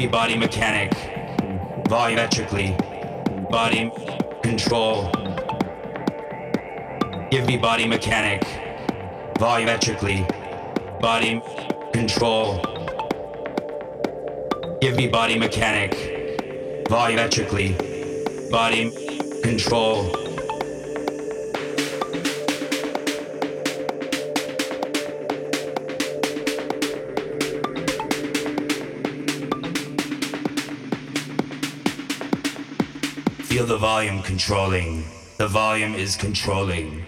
Me body mechanic, volumetrically, body control. Give me body mechanic, volumetrically, body control. Give me body mechanic, volumetrically, body control. Volume controlling. The volume is controlling.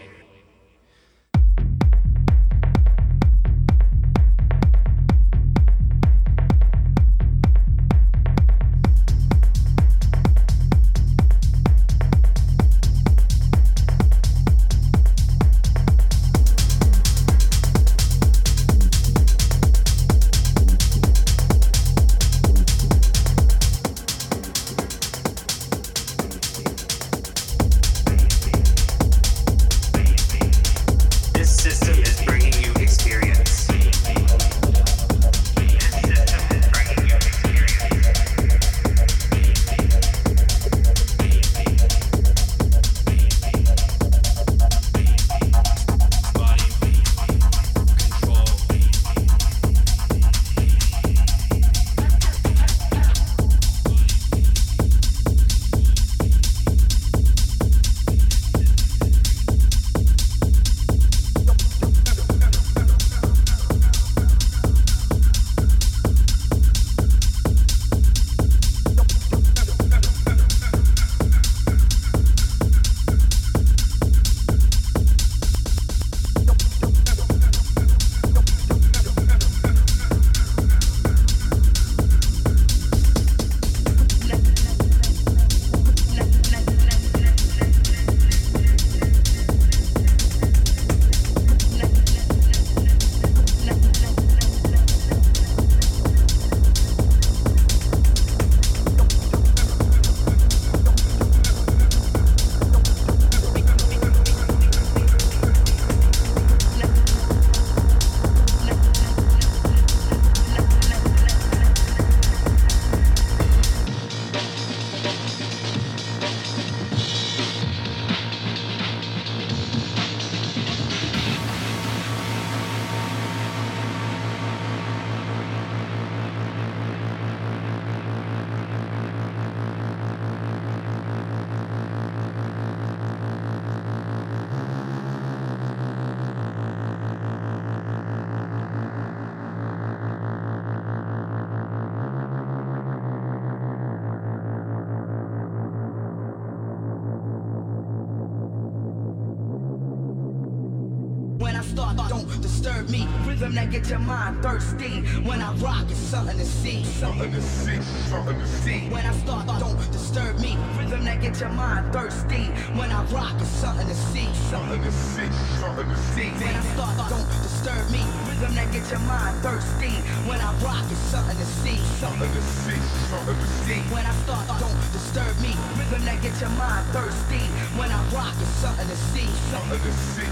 heard me. Rhythm that get your mind thirsty. When I rock, it's something to see. Something to see, something to see. When I start, don't disturb me. Rhythm that get your mind thirsty. When I rock, it's something to see. Something to see, something to see. When I start, don't disturb me. Rhythm that get your mind thirsty. When I rock, it's something to see. Something to see, something to see. When I start, don't disturb me. Rhythm that get your mind thirsty. When I rock, it's something to see. Something to see.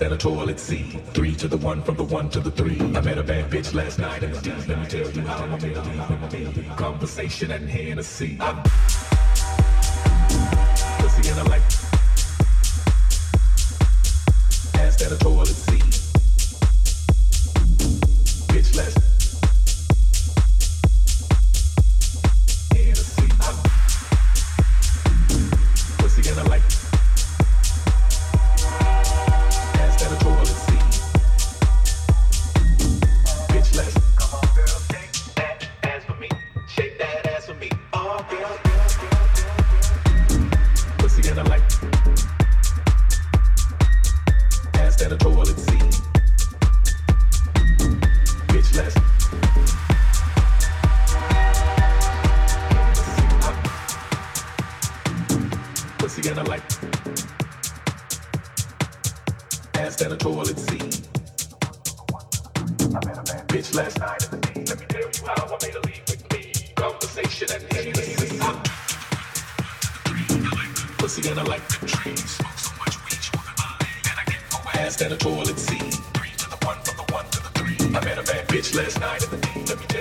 than a toilet seat. Three to the one, from the one to the three. I met a bad bitch last night in the D. Let me tell you how I made a. Conversation and Hennessy. I'm